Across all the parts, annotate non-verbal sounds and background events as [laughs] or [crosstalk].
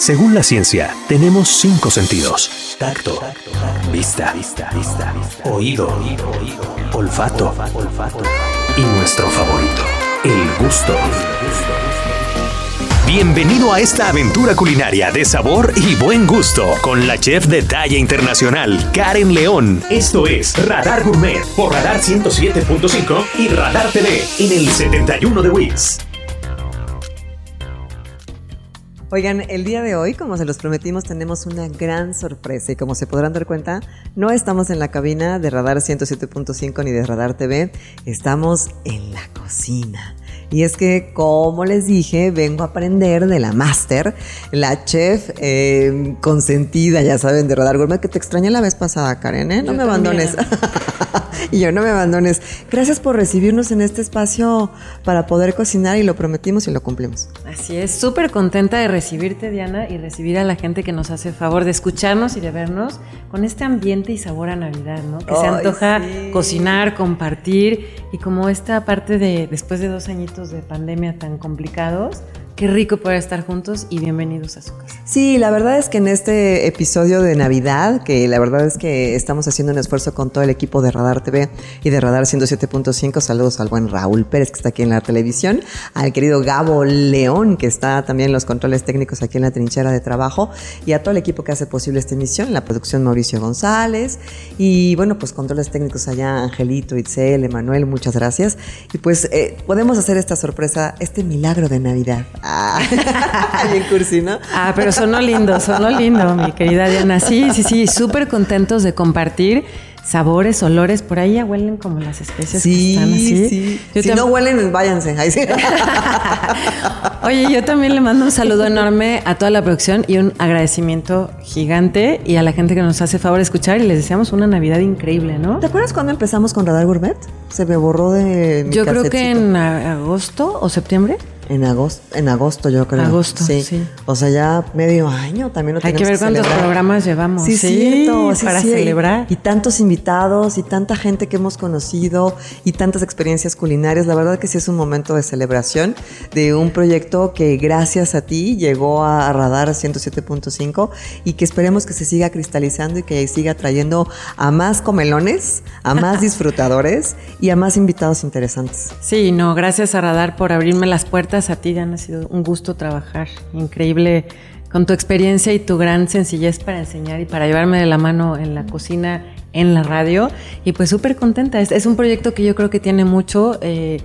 Según la ciencia, tenemos cinco sentidos. Tacto, vista, oído, olfato y nuestro favorito, el gusto. Bienvenido a esta aventura culinaria de sabor y buen gusto con la chef de talla internacional, Karen León. Esto es Radar Gourmet por Radar 107.5 y Radar TV en el 71 de Wix. Oigan, el día de hoy, como se los prometimos, tenemos una gran sorpresa y como se podrán dar cuenta, no estamos en la cabina de Radar 107.5 ni de Radar TV, estamos en la cocina. Y es que, como les dije, vengo a aprender de la máster, la chef eh, consentida, ya saben, de Radar Gourmet, que te extrañé la vez pasada, Karen, ¿eh? No me abandones. [laughs] y yo no me abandones. Gracias por recibirnos en este espacio para poder cocinar y lo prometimos y lo cumplimos. Así es, súper contenta de recibirte, Diana, y recibir a la gente que nos hace favor de escucharnos y de vernos con este ambiente y sabor a Navidad, ¿no? Que se antoja cocinar, compartir y como esta parte de después de dos añitos de pandemia tan complicados, Qué rico poder estar juntos y bienvenidos a su casa. Sí, la verdad es que en este episodio de Navidad, que la verdad es que estamos haciendo un esfuerzo con todo el equipo de Radar TV y de Radar 107.5, saludos al buen Raúl Pérez que está aquí en la televisión, al querido Gabo León que está también en los controles técnicos aquí en la trinchera de trabajo y a todo el equipo que hace posible esta emisión, la producción Mauricio González y bueno, pues controles técnicos allá Angelito, Itzel, Emanuel, muchas gracias. Y pues eh, podemos hacer esta sorpresa, este milagro de Navidad. Ah, [laughs] bien cursi, ¿no? Ah, pero sonó lindo, sonó lindo, mi querida Diana. Sí, sí, sí, súper contentos de compartir sabores, olores, por ahí ya huelen como las especies sí, que están así. Sí. si no huelen, váyanse. [laughs] Oye, yo también le mando un saludo enorme a toda la producción y un agradecimiento gigante y a la gente que nos hace favor de escuchar y les deseamos una Navidad increíble, ¿no? ¿Te acuerdas cuando empezamos con Radar Gourmet? Se me borró de Yo creo que en agosto o septiembre. En agosto, en agosto yo creo. Agosto, sí. O sea, ya medio año también lo Hay que ver cuántos programas llevamos. Sí, sí para celebrar. Y, tantos invitados y tanta gente que hemos conocido y tantas experiencias culinarias. La verdad que sí es un momento de celebración de un proyecto que gracias a ti llegó a Radar 107.5 y que esperemos que se siga cristalizando y que siga trayendo a más comelones, a más [laughs] disfrutadores y a más invitados interesantes. Sí, no, gracias a Radar por abrirme las puertas a ti, Dan. Ha sido un gusto trabajar. Increíble con tu experiencia y tu gran sencillez para enseñar y para llevarme de la mano en la cocina, en la radio. Y pues súper contenta. Es, un proyecto que yo creo que tiene mucho. Eh,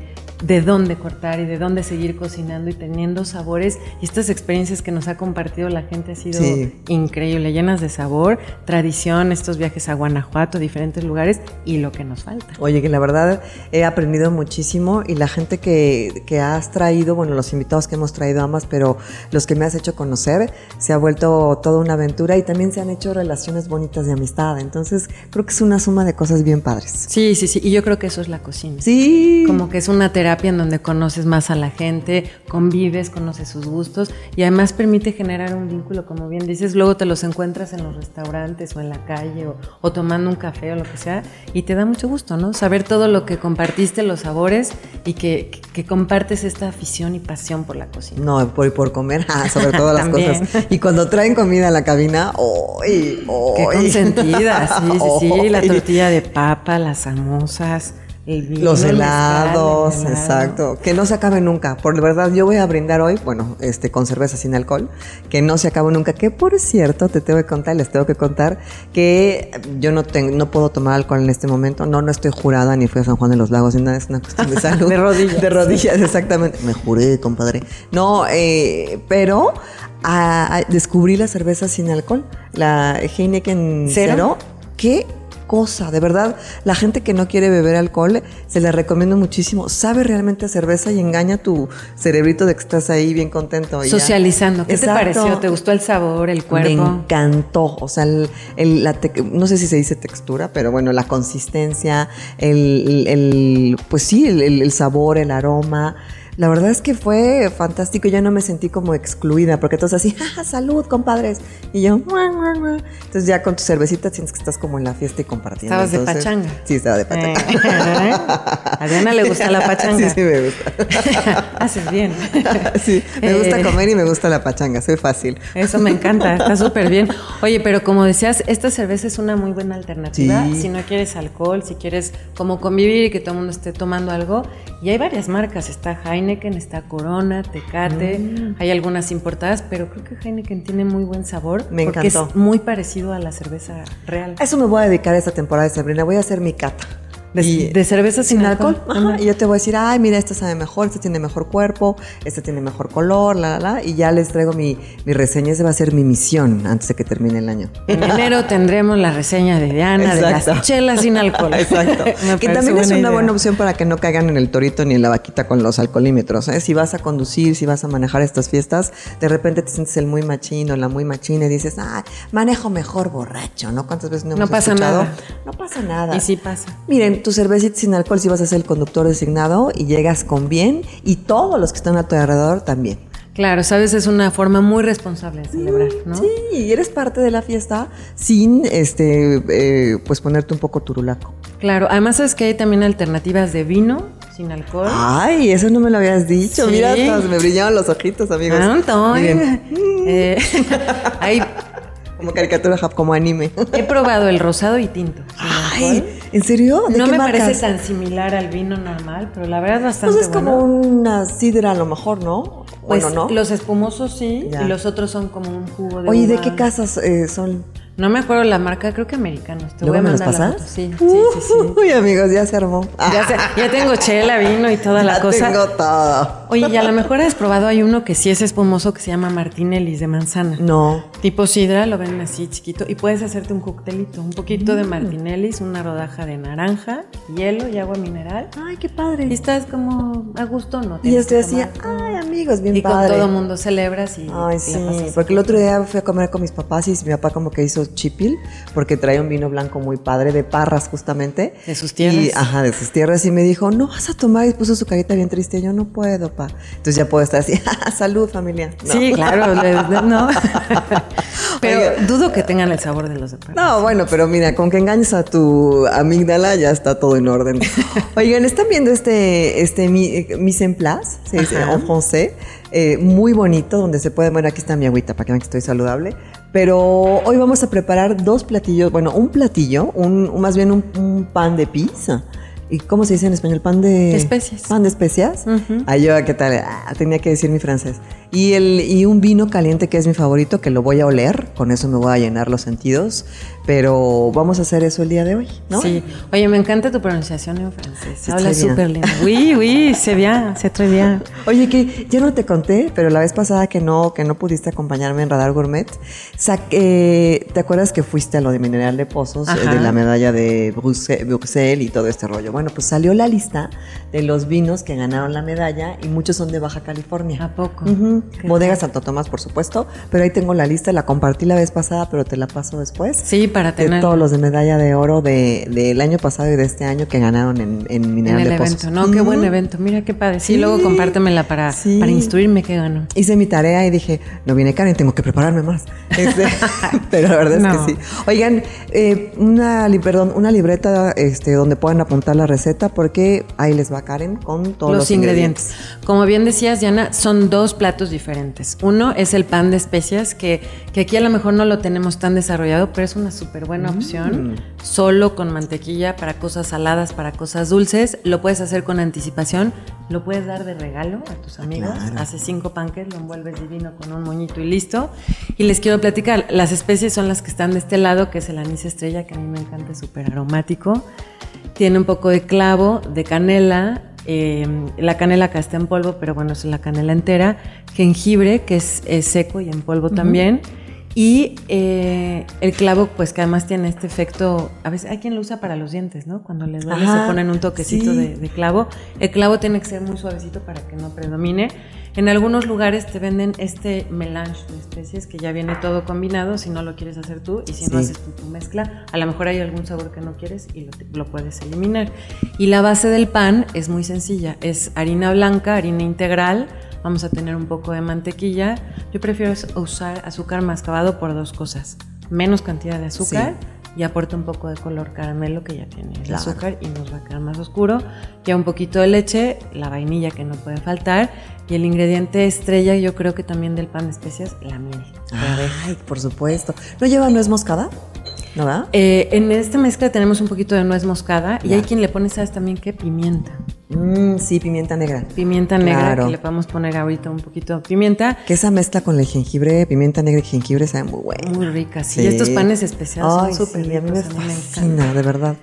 de dónde cortar y de dónde seguir cocinando y teniendo sabores. Y estas experiencias que nos ha compartido la gente ha sido increíble, llenas de sabor, tradición, estos viajes a Guanajuato, diferentes lugares y lo que nos falta. Oye, que la verdad he aprendido muchísimo y la gente que, que has traído, bueno, los invitados que hemos traído ambas, pero los que me has hecho conocer, se ha vuelto toda una aventura y también se han hecho relaciones bonitas de amistad. Entonces, creo que es una suma de cosas bien padres. Sí, sí, sí. Y yo creo que eso es la cocina. Sí. Como que es una terapia en donde conoces más a la gente, convives, conoces sus gustos y además permite generar un vínculo, como bien dices, luego te los encuentras en los restaurantes o en la calle o, tomando un café o lo que sea y te da mucho gusto, ¿no? Saber todo lo que compartiste, los sabores y que, compartes esta afición y pasión por la cocina. No, por, por comer, [laughs] ah, sobre todo las cosas. Y cuando traen comida a la cabina, ¡ay! ¡Qué consentida! Sí, sí, sí, la [laughs] tortilla de papa, las samosas los helados, exacto. Que no se acabe nunca. Por verdad, yo voy a brindar hoy, bueno, este, con cerveza sin alcohol, que no se acabe nunca. Que por cierto, te tengo que contar, les tengo que contar que yo no tengo, no puedo tomar alcohol en este momento. No, no estoy jurada ni fui a San Juan de los Lagos ni nada, es una cuestión de [laughs] salud. de rodillas. De rodillas, exactamente. Me juré, compadre. No, eh, pero descubrí la cerveza sin alcohol, la Heineken Cero. Cero que cosa, de verdad. La gente que no quiere beber alcohol, se le recomiendo muchísimo. Sabe realmente a cerveza y engaña tu cerebrito de que estás ahí bien contento. Socializando. ¿Qué te pareció? ¿Te gustó el sabor, el cuerpo? Me encantó. O sea, el, la no sé si se dice textura, pero bueno, la consistencia, el, el pues sí, el sabor, el aroma La verdad es que fue fantástico, ya no me sentí como excluida, porque todos así, ¡Ja, salud, compadres. Y yo, ¡mua, mua, mua! entonces ya con tu cervecita sientes que estás como en la fiesta y compartiendo. Estabas de pachanga. Sí, estaba de pachanga. Eh, A Adriana le gusta la [laughs] pachanga. Sí, sí, me gusta. [laughs] Haces bien. [laughs] Sí, me gusta Eh, comer y me gusta la pachanga, soy fácil. Eso me encanta, está súper bien. Oye, pero como decías, esta cerveza es una muy buena alternativa. Sí. Si no quieres alcohol, si quieres como convivir y que todo el mundo esté tomando algo. Y hay varias marcas, está Heineken, está Corona, Tecate, Mm. hay algunas importadas, pero creo que Heineken tiene muy buen sabor. Me porque encantó. es muy parecido a la cerveza real. A eso me voy a dedicar esta temporada de Sabrina, voy a hacer mi cata. De, Y- de cerveza sin, sin alcohol. alcohol. Ajá, Y yo te voy a decir, ay, mira, esta sabe mejor, esta tiene mejor cuerpo, esta tiene mejor color, la, la, la. Y ya les traigo mi, mi reseña. Esa va a ser mi misión antes de que termine el año. En enero tendremos la reseña de Diana de las chelas sin alcohol. [laughs] Exacto. [laughs] Que también es una idea. buena opción para que no caigan en el torito ni en la vaquita con los alcoholímetros. ¿eh? Si vas a conducir, si vas a manejar estas fiestas, de repente te sientes el muy machino, la muy machina y dices, ah, manejo mejor borracho, ¿no? ¿Cuántas veces no No hemos pasa escuchado? nada. No pasa nada. Y sí pasa. Miren, tu cervecita sin alcohol si vas a ser el conductor designado y llegas con bien y todos los que están a tu alrededor también. Claro, sabes, es una forma muy responsable de celebrar, ¿no? Sí, y eres parte de la fiesta sin este eh, pues ponerte un poco turulaco. Claro, además es que hay también alternativas de vino sin alcohol. Ay, eso no me lo habías dicho. Sí. Mira, hasta me brillaban los ojitos, amigos. Tanto, Miren, eh, [laughs] hay- como caricatura como anime. he probado el rosado y tinto. alcohol. ¿En serio? ¿De No qué me marcas? parece tan similar al vino normal, pero la verdad es Pues bastante es como bueno. una sidra a lo mejor, ¿no? Pues bueno, ¿no? los espumosos sí, Ya. y los otros son como un jugo de Oye, ¿de uva. qué casas eh, son? No me acuerdo la marca, creo que americanos. Te ¿Luego voy a me mandar pasas? Sí, sí, sí, sí. Uy, amigos, ya se armó. [laughs] Ya, sé- ya tengo chela, vino y toda la Ya cosa. tengo todo. Oye, y a lo mejor has probado, hay uno que sí es espumoso que se llama Martinellis de manzana. No. Tipo sidra, lo venden así chiquito y puedes hacerte un coctelito, un poquito Mm. de Martinellis, una rodaja de naranja, hielo y agua mineral. Ay, qué padre. Y estás como a gusto, ¿no? Y estoy así, ay, amigos, bien y con padre. todo mundo celebras y Ay, sí, porque el otro día fui a comer con mis papás y mi papá como que hizo chipil, porque traía un vino blanco muy padre de Parras justamente. De sus tierras. Y, ajá, de sus tierras y me dijo, no vas a tomar y puso su carita bien triste. Yo no puedo, pa. Entonces ya puedo estar así, [laughs] salud familia. No. Sí, claro, [laughs] no. [laughs] Pero dudo que tengan el sabor de los de Parras. No, bueno, pero mira, con que engañes a tu amígdala ya está todo en orden. Oigan, ¿están viendo este, este eh, mise en place? Se dice en francés. Eh, muy bonito, donde se puede, bueno, aquí está mi agüita para que vean que estoy saludable. Pero hoy vamos a preparar dos platillos, bueno, un platillo, un, más bien un, un pan de pizza. ¿Y cómo se dice en español? Pan de... De especias. Pan de especias. Ay, yo, ¿qué tal? Ah, tenía que decir mi francés. Y, el, y un vino caliente que es mi favorito, que lo voy a oler. Con eso me voy a llenar los sentidos. Pero vamos a hacer eso el día de hoy, ¿no? Sí. Oye, me encanta tu pronunciación en francés. Bien. súper lindo. Oui, oui, c'est bien, c'est très bien. [laughs] Oye, que ya no te conté, pero la vez pasada que no, que no pudiste acompañarme en Radar Gourmet, saqué- ¿te acuerdas que fuiste a lo de Mineral de Pozos, eh, Ajá. de la medalla de Bruxelles, y todo este rollo? Bueno, pues salió la lista de los vinos que ganaron la medalla y muchos son de Baja California. ¿A poco? Ujú. Bodega Santo Tomás, por supuesto, pero ahí tengo la lista, la compartí la vez pasada, pero te la paso después. Sí, para De tener todos los de medalla de oro de- del año pasado y de este año que ganaron en, en en Mineral el de Pozos. evento. No, qué buen evento. Mira qué padre. Sí, Sí. luego compártemela para, Sí. para instruirme qué ganó. Hice mi tarea y dije, no viene Karen, tengo que prepararme más. [laughs] Este, [laughs] pero la verdad es que sí. Oigan, eh, una, perdón, una libreta este, donde puedan apuntar la receta porque ahí les va Karen con todos los, los ingredientes. Como bien decías, Diana, son dos platos diferentes. Uno es el pan de especias, que, que aquí a lo mejor no lo tenemos tan desarrollado, pero es una súper buena Mm. opción. Solo con mantequilla para cosas saladas, para cosas dulces. Lo puedes hacer con anticipación. Lo puedes dar de regalo a tus amigos. Claro. Haces cinco panques, lo envuelves divino con un moñito y listo. Y les quiero platicar, las especies son las que están de este lado, que es el anís estrella, que a mí me encanta, es súper aromático. Tiene un poco de clavo, de canela, eh, la canela acá está en polvo, pero bueno, es la canela entera, jengibre, que es, es seco y en polvo también, y eh, el clavo, pues que además tiene este efecto, a veces hay quien lo usa para los dientes, ¿no? Cuando les duele Ajá, se ponen un toquecito sí. de, de clavo. El clavo tiene que ser muy suavecito para que no predomine. En algunos lugares te venden este melange de especies que ya viene todo combinado si no lo quieres hacer tú y si no Sí. haces tú tu mezcla, a lo mejor hay algún sabor que no quieres y lo, lo puedes eliminar. Y la base del pan es muy sencilla, es harina blanca, harina integral, vamos a tener un poco de mantequilla. Yo prefiero usar azúcar mascabado por dos cosas, menos cantidad de azúcar y aporta un poco de color caramelo que ya tiene el Claro. azúcar y nos va a quedar más oscuro. Ya un poquito de leche, la vainilla que no puede faltar y el ingrediente estrella yo creo que también del pan de especias, la miel. Ay, por supuesto. ¿No lleva nuez moscada? ¿No va? Eh, en esta mezcla tenemos un poquito de nuez moscada y hay quien le pone, ¿sabes también qué? Pimienta. Mm, sí, pimienta negra. Pimienta negra, Claro. que le podemos poner ahorita un poquito de pimienta. Que esa mezcla con el jengibre, pimienta negra y jengibre sabe muy bueno. Muy rica, sí. Y estos panes especiales Ay, son súper sí, a mí me ricos, a mí me fascina, encantan. de verdad.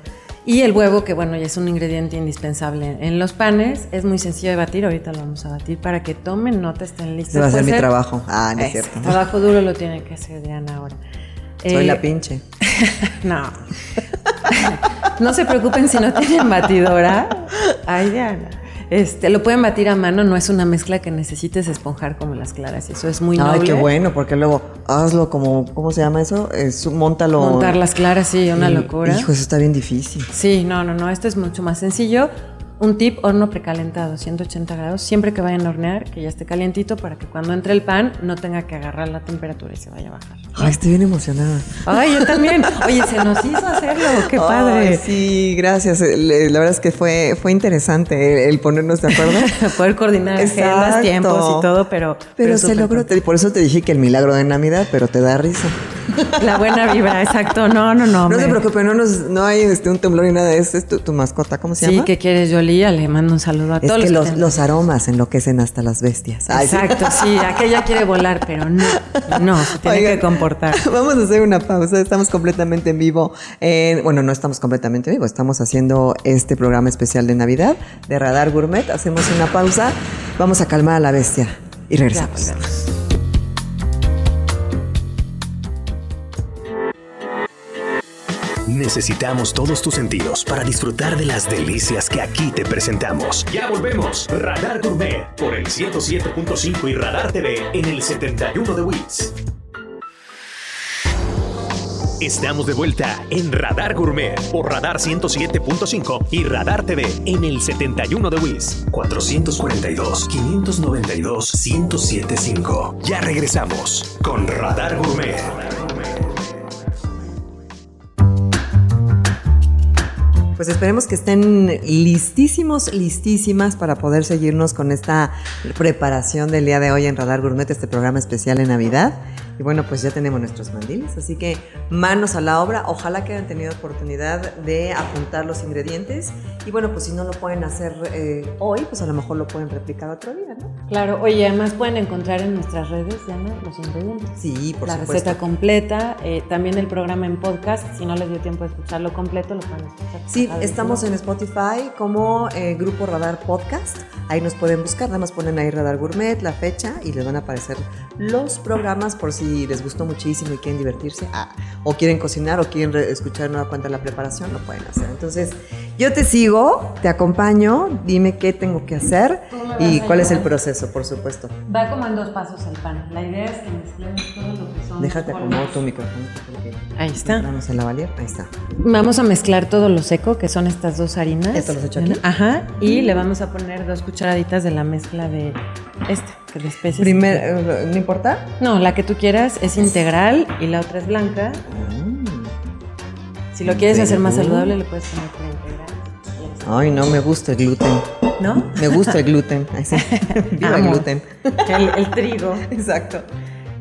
Y el huevo, que bueno, ya es un ingrediente indispensable en los panes. Es muy sencillo de batir, ahorita lo vamos a batir para que tomen nota, estén listos. Se va a hacer mi trabajo. Ah, no es cierto. trabajo duro lo tiene que hacer Diana ahora. Soy Eh, la pinche. [laughs] No. no se preocupen si no tienen batidora. Ay, Diana. Este, lo pueden batir a mano, no es una mezcla que necesites esponjar como las claras. Eso es muy noble. Ay, qué bueno, porque luego hazlo como, ¿cómo se llama eso? Es, montalo. Montar las claras, sí, una Y- locura. Hijo, eso está bien difícil. Sí, no, no, no, esto es mucho más sencillo. Un tip, horno precalentado, 180 grados, siempre que vayan a hornear, que ya esté calientito para que cuando entre el pan no tenga que agarrar la temperatura y se vaya a bajar. Ay, estoy bien emocionada. Ay, yo también. [laughs] Oye, se nos hizo hacerlo, qué padre. Ay, sí, gracias. La verdad es que fue, fue interesante el, ponernos de acuerdo. [laughs] Poder coordinar agendas, tiempos y todo, pero... Pero, se logró. por eso te dije que el milagro de Navidad, pero te da risa. La buena vibra, exacto. No, no, no. No se preocupe, no, nos, no hay este, un temblor ni nada de eso. Es tu, tu mascota, ¿cómo se Sí, llama? ¿qué quieres, Yolía? Le mando un saludo a es todos que los, que los aromas enloquecen hasta las bestias. Ay, sí. Exacto, sí, aquella quiere volar, pero no, no, se tiene Oigan, que comportar. [laughs] Vamos a hacer una pausa. Estamos completamente en vivo. en- bueno, no estamos completamente en vivo. Estamos haciendo este programa especial de Navidad de Radar Gourmet. Hacemos una pausa. Vamos a calmar a la bestia y regresamos. Necesitamos todos tus sentidos para disfrutar de las delicias que aquí te presentamos. Ya volvemos. Radar Gourmet por el 107.5 y Radar TV en el 71 de Wits. Estamos de vuelta en Radar Gourmet por Radar 107.5 y Radar TV en el 71 de WIS 442 592 1075. Ya regresamos con Radar Gourmet. Pues esperemos que estén listísimos, listísimas para poder seguirnos con esta preparación del día de hoy en Radar Gourmet, este programa especial en Navidad. Y bueno, pues ya tenemos nuestros mandiles, así que manos a la obra. Ojalá que hayan tenido oportunidad de apuntar los ingredientes. Y bueno, pues si no lo pueden hacer eh, hoy, pues a lo mejor lo pueden replicar otro día, ¿no? Claro, oye, además pueden encontrar en nuestras redes, Diana, los ingredientes. Sí, por la supuesto. receta completa, eh, también el programa en podcast. Si no les dio tiempo de escucharlo completo, lo pueden escuchar. Sí, estamos en Spotify como eh, Grupo Radar Podcast. Ahí nos pueden buscar, nada más ponen ahí Radar Gourmet, la fecha y les van a aparecer los programas por si les gustó muchísimo y quieren divertirse. Ah, o quieren cocinar o quieren re- escuchar nueva cuenta la preparación, lo pueden hacer. Entonces, yo te sigo, te acompaño, dime qué tengo que hacer ¿Cómo me y a cuál es el proceso, por supuesto. Va como en dos pasos el pan. La idea es que mezclemos todo lo que son. Déjate polvos. tu micrófono. Ahí está. Entramos en la ahí está. Vamos a mezclar todo lo seco, que son estas dos harinas. ¿Esto los he hecho aquí? Ajá. Y le vamos a poner dos cucharaditas de la mezcla de esta, que de especies. Primer, eh, ¿no importa? No, la que tú quieras es integral y la otra es blanca. Mm. Si lo quieres hacer más saludable, le puedes poner por integral. Ay, no me gusta el gluten. ¿No? Me gusta el gluten. [laughs] Viva el gluten. El, el trigo. Exacto.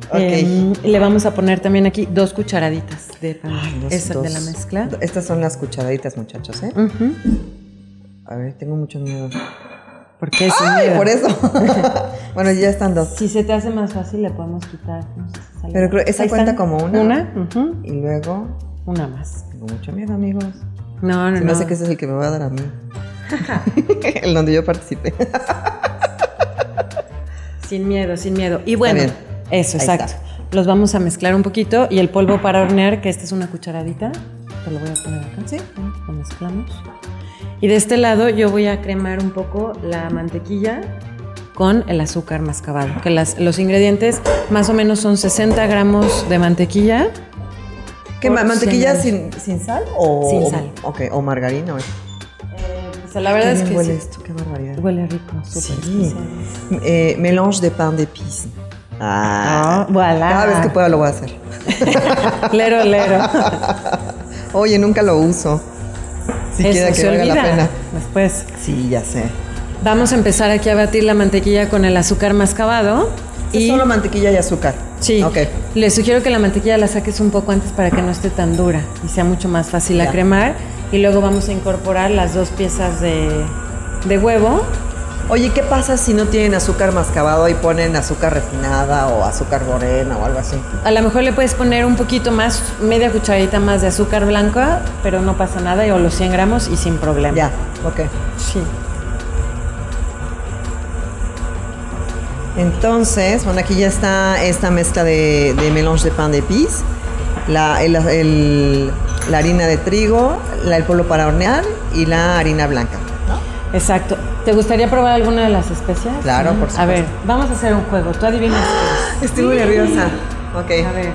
Ok. Em, le vamos a poner también aquí dos cucharaditas de pan. Ay, dos- de la mezcla. Estas son las cucharaditas, muchachos, ¿eh? Ujú. A ver, tengo mucho miedo. ¿Por qué? ¡Ay, miedo. por eso! [laughs] bueno, ya están dos. Si se te hace más fácil, le podemos quitar. no sé si. Pero creo- ¿esa Ahí cuenta están. como una? Una, ujú. Y luego, una más. tengo mucho miedo, amigos. No, no, Se me no. hace que ese es el que me va a dar a mí. [laughs] [laughs] el donde yo participé. Sin miedo, sin miedo. Y bueno, eso, Ahí exacto. está. Los vamos a mezclar un poquito y el polvo para hornear, que esta es una cucharadita, te lo voy a poner acá. Sí. Lo mezclamos. Y de este lado yo voy a cremar un poco la mantequilla con el azúcar mascabado. Que las, los ingredientes más o menos son 60 gramos de mantequilla. ¿Qué por ma- mantequilla 100 sin, sin sal o Sin sal. O, ok, o margarina. o- Eh, o sea, la verdad es que huele sí. esto, qué barbaridad. Huele rico, súper Sí. Eh, mélange de pain d'épices. Ah, Ah, voilà. Cada vez que pueda lo voy a hacer. [laughs] Lero, lero. [laughs] Oye, nunca lo uso. Si Eso que valga la pena. Después. Sí, ya sé. Vamos a empezar aquí a batir la mantequilla con el azúcar mascabado. Es solo mantequilla y azúcar. Sí. Ok. Les sugiero que la mantequilla la saques un poco antes para que no esté tan dura y sea mucho más fácil Ya. a cremar. Y luego vamos a incorporar las dos piezas de, de huevo. Oye, ¿qué pasa si no tienen azúcar mascabado y ponen azúcar refinada o azúcar morena o algo así? A lo mejor le puedes poner un poquito más, media cucharadita más de azúcar blanca, pero no pasa nada, o los 100 gramos y sin problema. Ya, ok. Sí. Entonces, bueno, aquí ya está esta mezcla de, de de la, el- el- la harina de trigo, la- el polvo para hornear y la harina blanca. Exacto. ¿Te gustaría probar alguna de las especias? Claro, por A supuesto. ver, vamos a hacer un juego. Tú adivinas qué [laughs] Estoy muy nerviosa. Ok. A ver.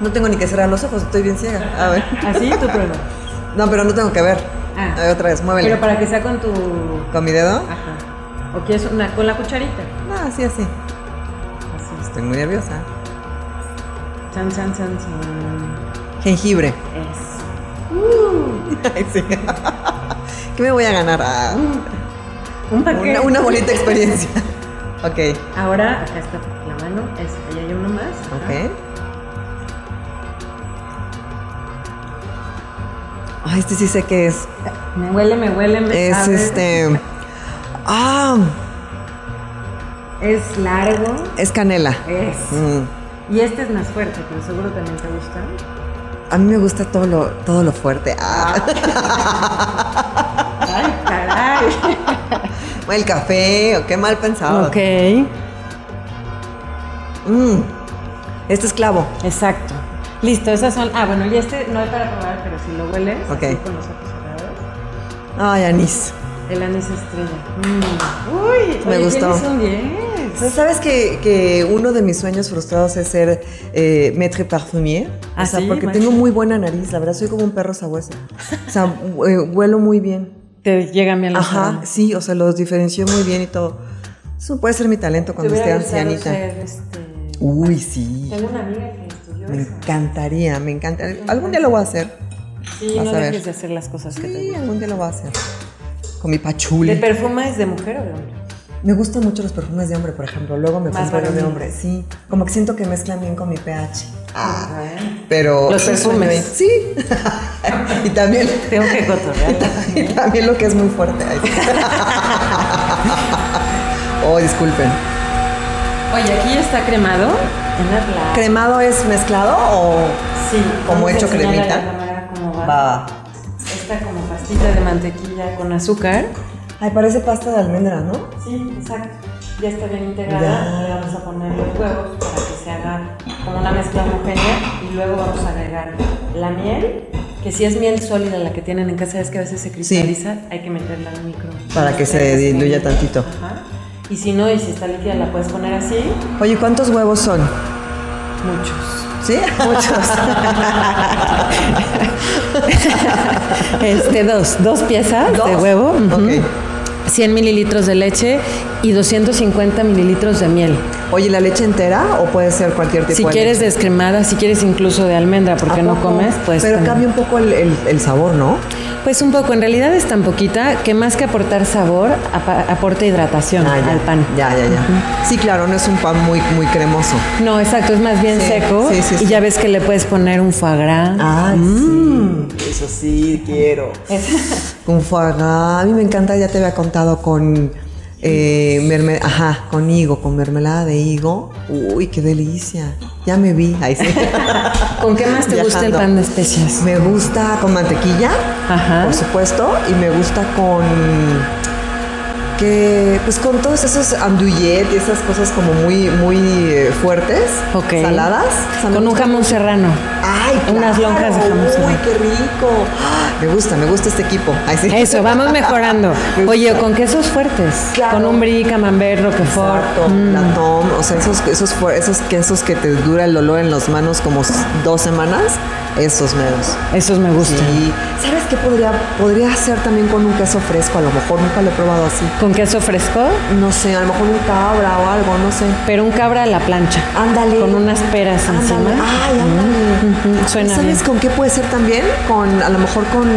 No tengo ni que cerrar los ojos, estoy bien ciega. A ver. ¿Así? Tú prueba. No, pero no tengo que ver. Ah. A ver, otra vez, muévele. Pero para que sea con tu... ¿Con mi dedo? Ajá. ¿O quieres una con la cucharita? No, así, así. Así. Estoy muy nerviosa. Chan, chan, chan, chan. Jengibre. Es. [laughs] Ay, sí. [laughs] ¿Qué me voy a ganar? Ah, Un paquete. una, una bonita experiencia. [laughs] ok. Ahora, acá está la mano. Es, ahí hay uno más. Ok. Ay, este sí sé qué es. Me huele, me huele, me Es sabe. este. Ah, Es largo. es canela. Es. Mm. Y este es más fuerte, pero seguro también te gusta. A mí me gusta todo lo, todo lo fuerte. Ah. [laughs] Ay, caray. El café, o qué mal pensado. ok. Mm. Este es clavo. Exacto. Listo, esas son. Ah, bueno, y este no hay para probar, pero si lo hueles, Ok. así con los ojos cerrados. Ay, anís. El anís estrella. Mm. Uy, Me oye, gustó. 10. Pues, ¿Sabes que, que uno de mis sueños frustrados es ser eh, maître parfumier? ¿Ah, o sea, sí? porque tengo muy buena nariz, la verdad, soy como un perro sabueso. O sea, [laughs] eh, huelo muy bien. Te llegan bien los Ajá, sí, o sea, los diferenció muy bien y todo. Eso puede ser mi talento cuando esté ancianita. ser, este, Uy, sí. Tengo una amiga que estudió Me eso. encantaría, me encantaría. Algún día lo voy a hacer. Sí, Vas no a ver. dejes de hacer las cosas que te Sí, gustan. algún día lo voy a hacer. Con mi ¿De pachuli. perfume es de mujer o de hombre? Me gustan mucho los perfumes de hombre, por ejemplo. Luego me Más compro los de hombre. Sí, como que siento que mezclan bien con mi pH. Ah, Bueno. pero... Los perfumes. sueño. Sí. [laughs] y también... Tengo que cotorrear. [laughs] y también lo que es muy fuerte. [laughs] Oh, disculpen. Oye, aquí ya está cremado. ¿Cremado es mezclado o...? Sí. como hecho cremita. la cámara cómo va. Esta como pastita de mantequilla con azúcar. Ay, parece pasta de almendra, ¿no? Sí, exacto. Ya está bien integrada. Ya. Le vamos a poner los huevos para que se haga como una mezcla homogénea. Y luego vamos a agregar la miel, que si es miel sólida la que tienen en casa, es que a veces se cristaliza, hay que meterla al micro. Para que se diluya tantito. Ajá. Y si no, y si está líquida, la puedes poner así. Oye, ¿cuántos huevos son? Muchos. ¿Sí? [laughs] Muchos. [laughs] este, dos, dos piezas de huevo. ujú. Ok. 100 mililitros de leche y 250 mililitros de miel. Oye, ¿la leche entera o puede ser cualquier tipo Si de quieres leche? descremada, si quieres incluso de almendra, porque ¿A no comes, pues. Pero cambia un poco el, el- el sabor, ¿no? Pues un poco, en realidad es tan poquita que más que aportar sabor, aporta hidratación Ah, al pan. Ya, ya, ya. Sí, claro, no es un pan muy, muy cremoso. No, exacto, es más bien Sí, seco. sí, sí, y ya ves que le puedes poner un foie gras. Mm. sí. Eso sí, quiero. Con foie gras. A mí me encanta, ya te había contado con eh, ajá, con higo, con mermelada de higo. Uy, qué delicia. Ya me vi. Ahí sí. [laughs] ¿Con qué más te gusta el pan de especias? Me gusta con mantequilla, Ajá. por supuesto, y me gusta con que pues con todos esos andouillet y esas cosas como muy muy eh, fuertes, Ok. saladas, Con un jamón serrano. Ay, Unas claro. lonjas de jamón Uy, serrano. qué rico. ¡Ah! Me gusta, me gusta este equipo. Eso, vamos mejorando. [laughs] Oye, con quesos fuertes. Con un brie, camembert, roquefort. Mm. La tom, o sea, esos, esos, esos quesos que te dura el olor en las manos como dos semanas, esos menos. Esos me gustan. Sí. ¿Sabes qué podría, podría hacer también con un queso fresco? A lo mejor nunca lo he probado así. ¿Con queso fresco? No sé, a lo mejor un cabra o algo, no sé. Pero un cabra a la plancha. Ándale. Con unas peras encima. Ay, ándale. Suena ¿Sabes con qué puede ser también? Con, a lo mejor con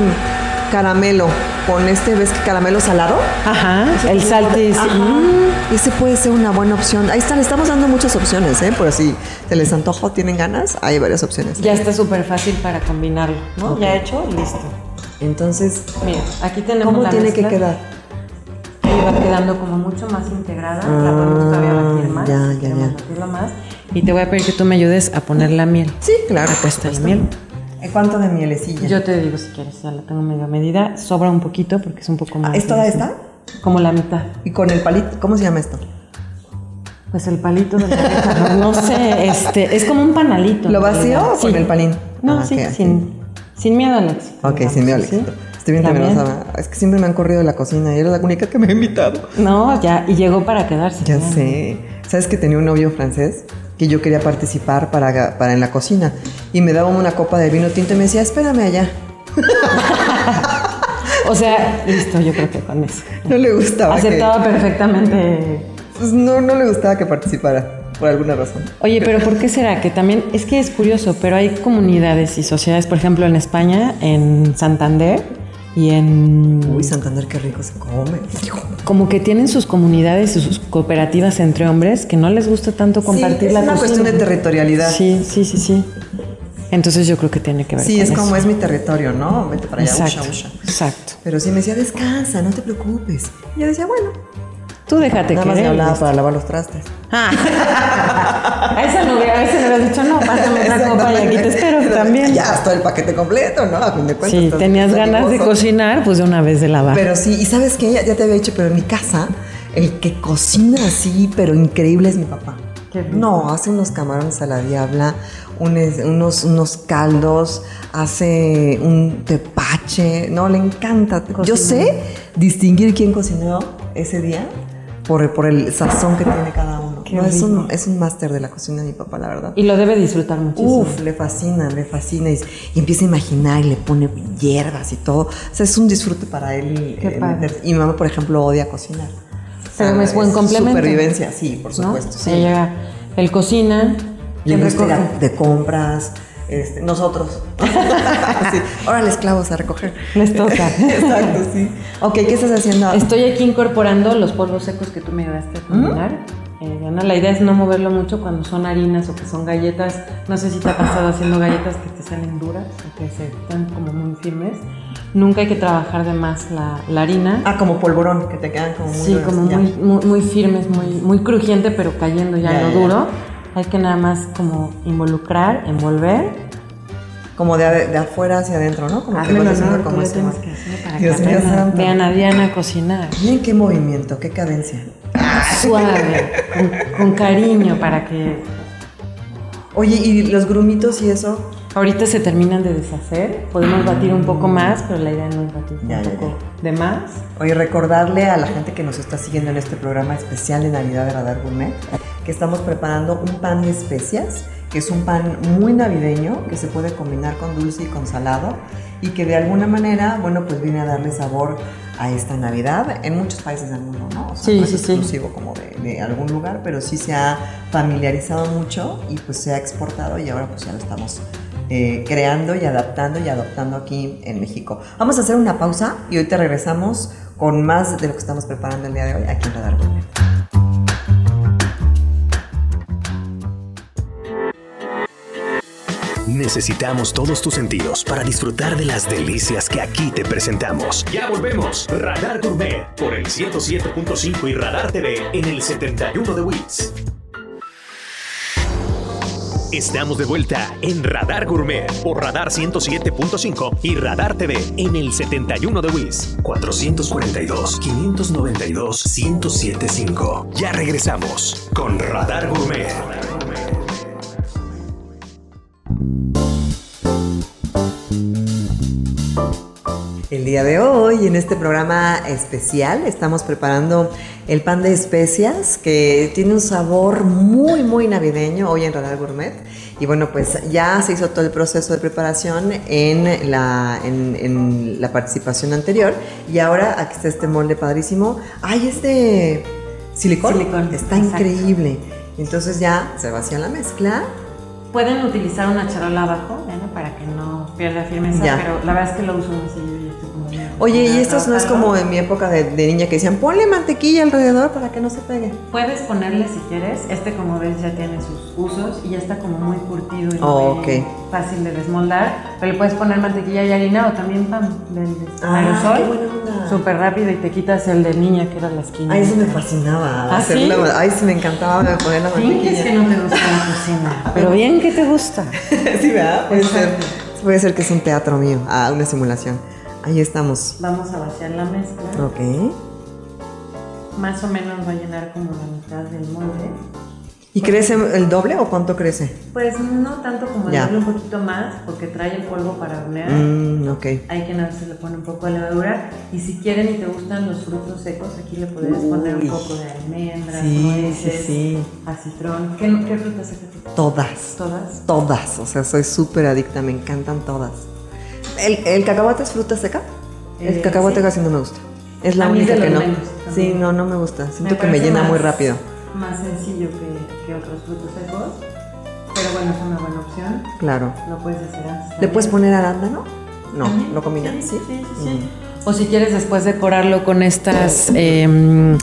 caramelo, con este, ¿ves que caramelo salado? Ajá, el saltis. Mm. Ese puede ser una buena opción. Ahí están, estamos dando muchas opciones, ¿eh? Por si te les antojo, tienen ganas, hay varias opciones. Ya está súper fácil para combinarlo, ¿no? Ya hecho, listo. Entonces, mira, aquí tenemos ¿cómo tiene que quedar? Ahí va quedando como mucho más integrada. la podemos todavía batir más. Ya, ya, ya. Más. Y te voy a pedir que tú me ayudes a poner la miel. Sí, claro. Apuesta la miel. ¿Cuánto de mielecilla? Yo te digo si quieres, ya la tengo medio medida. Sobra un poquito porque es un poco más. ¿Es toda esta? Como la mitad. ¿Y con el palito? ¿Cómo se llama esto? Pues el palito de la no sé, este, es como un panalito. ¿Lo vacío o con el palín? No, ah, sí, sin, sin miedo al éxito. Ok, sin miedo al éxito. Estoy bien temerosa. Es que siempre me han corrido de la cocina y era la única que me ha invitado. No, ya, y llegó para quedarse. Ya sé. ¿Sabes que tenía un novio francés? Que yo quería participar para, para en la cocina. Y me daba una copa de vino tinto y me decía, espérame allá. [laughs] o sea, listo, yo creo que con eso. No le gustaba. Aceptaba perfectamente. Pues no, no le gustaba que participara, por alguna razón. Oye, pero ¿por qué será? Que también, es que es curioso, pero hay comunidades y sociedades, por ejemplo, en España, en Santander, y en... Uy, Santander, qué rico se come. Como que tienen sus comunidades y sus cooperativas entre hombres que no les gusta tanto compartir sí, la es una cuestión de territorialidad. Sí, sí, sí, sí. Entonces yo creo que tiene que ver sí, con es como es mi territorio, ¿no? Vete para allá, exacto, usha, usha. Exacto. Pero sí me decía, descansa, no te preocupes. Y yo decía, bueno. Tú déjate Nada que más me hablaba para lavar los trastes. Ah. [laughs] a ese no hubiera, ese no dicho, no, pásame una copa y aquí te espero también. Ya, hasta el paquete completo, ¿no? A fin de cuentas. Sí, tenías ganas de cocinar, pues de una vez de lavar. Pero sí, y sabes qué, ya, ya te había dicho, pero en mi casa, el que cocina así, pero increíble es mi papá. No, hace unos camarones a la diabla, unos, unos caldos, hace un tepache, no, le encanta. Yo sé distinguir quién cocinó ese día por, por el sazón que tiene cada uno. No, es, un, es un máster de la cocina de mi papá, la verdad. Y lo debe disfrutar muchísimo. Uf, le fascina, le fascina. Y, y, empieza a imaginar y le pone hierbas y todo. O sea, es un disfrute para él. Qué padre. y mi mamá, por ejemplo, odia cocinar. Pero es buen complemento. Supervivencia, sí, por supuesto. ¿No? Sí. Ella, él cocina. Le gusta de compras. Este, nosotros. [laughs] sí. Ahora les clavos a recoger. Les toca. [laughs] Exacto, sí. Ok, ¿qué estás haciendo? Estoy aquí incorporando los polvos secos que tú me ayudaste a combinar. Eh, Diana, la idea es no moverlo mucho cuando son harinas o que son galletas. No sé si te ha pasado haciendo galletas que te salen duras o que se están como muy firmes. Nunca hay que trabajar de más la, la harina. Ah, como polvorón, que te quedan como muy Sí, duras, como muy, muy, muy firmes, muy, muy crujiente, pero cayendo ya, Ya, en lo ya. Hay que nada más como involucrar, envolver. Como de, de afuera hacia adentro, ¿no? Como Hazme el vas haciendo honor, como ese tienes que hacer para Dios que santo. Vean a Diana a cocinar. Miren qué movimiento, qué cadencia. Suave, con, con cariño para que Oye, ¿y los grumitos y eso? Ahorita se terminan de deshacer, podemos batir un poco más, pero la idea no es batir Ya, un ya, poco de más. Oye, recordarle a la gente que nos está siguiendo en este programa especial de Navidad de Radar Gourmet que estamos preparando un pan de especias, que es un pan muy navideño, que se puede combinar con dulce y con salado, y que de alguna manera, bueno, pues viene a darle sabor a esta Navidad en muchos países del mundo, ¿no? O sea, Sí, no es sí, sí. exclusivo como de, de algún lugar, pero sí se ha familiarizado mucho y pues se ha exportado y ahora pues ya lo estamos eh, creando y adaptando y adoptando aquí en México. Vamos a hacer una pausa y hoy te regresamos con más de lo que estamos preparando el día de hoy aquí en Radar Gourmet. Necesitamos todos tus sentidos para disfrutar de las delicias que aquí te presentamos. Ya volvemos. Radar Gourmet por el 107.5 y Radar TV en el 71 de Wits. Estamos de vuelta en Radar Gourmet por Radar 107.5 y Radar TV en el 71 de WIS 442 592 1075. Ya regresamos con Radar Gourmet. El día de hoy, en este programa especial, estamos preparando el pan de especias que tiene un sabor muy, muy navideño hoy en Radar Gourmet. Y bueno, pues ya se hizo todo el proceso de preparación en la, en, en la participación anterior. Y ahora aquí está este molde padrísimo. ¡Ay, este silicón! Silicón, Está exacto. increíble. Entonces ya se vacía la mezcla. Pueden utilizar una charola abajo, ¿eh? para que no pierda firmeza, Ya. pero la verdad es que lo uso muy Oye, y esto no es como en mi época de, de niña que decían, ponle mantequilla alrededor para que no se pegue. Puedes ponerle si quieres, este como ves ya tiene sus usos y ya está como muy curtido y Oh, muy fácil de desmoldar, pero le puedes poner mantequilla y harina o también pan del Ah, aerosol, súper rápido y te quitas el de niña que era la esquina. Ay, eso me fascinaba. ¿Ah, hacer sí? la- ay, sí, me encantaba poner la Finges que mantequilla. no te gusta la cocina, [laughs] pero bien que te gusta. [laughs] sí, ¿verdad? Puede ser, puede ser que es un teatro mío, ah, una simulación. Ahí estamos. Vamos a vaciar la mezcla. Ok. Más o menos va a llenar como la mitad del molde. ¿Y crece el doble o cuánto crece? Pues no tanto como Ya. darle un poquito más, porque trae el polvo para hornear. Mm, ok. Hay que nada, se le pone un poco de levadura. Y si quieren y te gustan los frutos secos, aquí le podrías poner un poco de almendras, Sí, nueces, sí, sí. acitrón. ¿Qué, qué frutas secas? Todas. Todas. Todas. O sea, soy súper adicta, me encantan todas. ¿El, el cacahuate es fruta seca? El Eh, cacahuate sí. casi no me gusta. Es la A única que no. menos, Sí, no, no me gusta. Siento que me llena muy más- rápido. Más sencillo que, que otros frutos secos. Pero bueno, es una buena opción. Claro. Lo puedes hacer antes. ¿Le puedes poner arándano? No, También. ¿lo combinas? Sí, Sí. sí, sí, sí. O si quieres después decorarlo con estas em,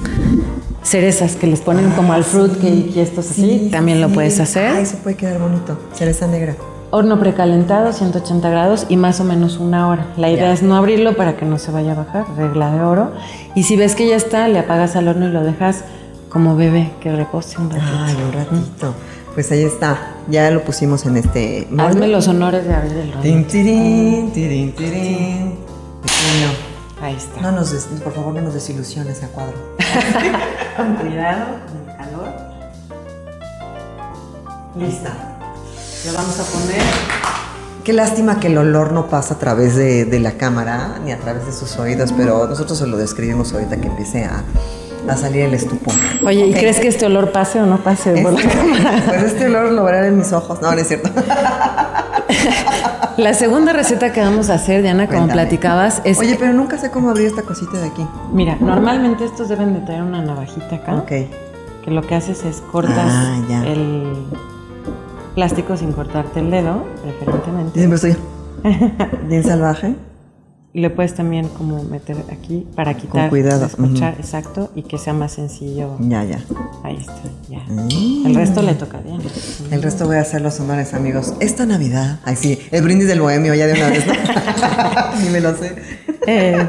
cerezas que les ponen como al fruitcake y estos así, Sí, también lo puedes hacer. Ay, eso puede quedar bonito. Cereza negra. Horno precalentado, 180 grados y más o menos una hora. La idea Ya. es no abrirlo para que no se vaya a bajar, regla de oro. Y si ves que ya está, le apagas al horno y lo dejas como bebé, que repose un ratito. Ay, un ratito. Pues ahí está. Ya lo pusimos en este molde. Hazme los honores de abrir el horno. Tin, tirín, tirín, tirín. Pequeño. Ahí está. No nos des- por favor, no nos desilusiones a cuadro. [laughs] Con cuidado, con el calor. Ahí Lo vamos a poner. Qué lástima que el olor no pasa a través de, de la cámara ni a través de sus oídos, pero nosotros se lo describimos ahorita que empiece a, a salir el estupor. Oye, ¿y crees que este olor pase o no pase por la cámara? [laughs] pues este olor lo verán en mis ojos. No, no es cierto. La segunda receta que vamos a hacer, Diana, como Cuéntame. platicabas, es. Oye, pero nunca sé cómo abrir esta cosita de aquí. Mira, normalmente estos deben de traer una navajita acá. Ok. Que lo que haces es cortas Ah, el plástico sin cortarte el dedo, Yo preferentemente. siempre estoy bien salvaje. Y le puedes también como meter aquí para quitar, cuidado, escuchar, exacto, y que sea más sencillo. Ya, ya. Ahí está, ya. Mm. El resto le toca a Diana. El resto voy a hacer los honores, amigos. Esta Navidad. Ay, sí, el brindis del bohemio ya de una vez, ¿no? [laughs] Ni me lo sé. Eh,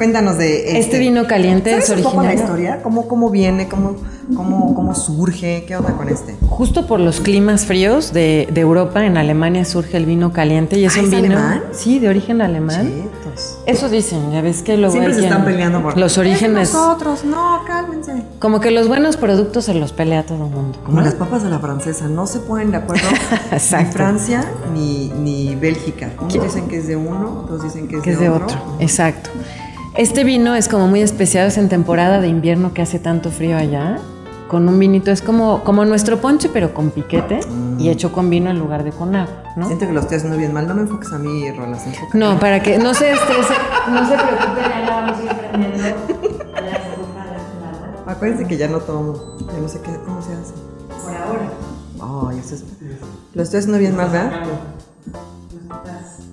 Cuéntanos de este vino caliente es ¿Sabes un poco la historia? ¿Cómo, cómo viene? ¿Cómo, cómo, ¿Cómo surge? ¿Qué onda con este? Justo por los climas fríos de, de Europa, en Alemania surge el vino caliente y es Ah, un ¿es vino. alemán? Sí, de origen alemán. Chetos. Eso dicen, ya ves que luego Siempre se están peleando por los orígenes. "Es de nosotros, no, cálmense. Como que los buenos productos se los pelea todo el mundo. Como ¿no? las papas a la francesa, no se ponen de acuerdo [laughs] ni. Francia ni, ni Bélgica. Unos dicen que es de uno, otros dicen que es, que es de otro. Exacto. Este vino es como muy especial, es en temporada de invierno que hace tanto frío allá. Con un vinito, es como, como nuestro ponche, pero con piquete y hecho con vino en lugar de con agua, ¿no? Siento que lo estoy haciendo bien mal. No me enfoques a mí, Rolas. enfoca- No, para que no se estrese, no se preocupe, ya la vamos a ir prendiendo. Ya se busca de este lado. Acuérdense que ya no tomo. Ya no sé qué, cómo se hace. Por ahora. Ay, eso es. Lo estoy haciendo bien mal, ¿verdad?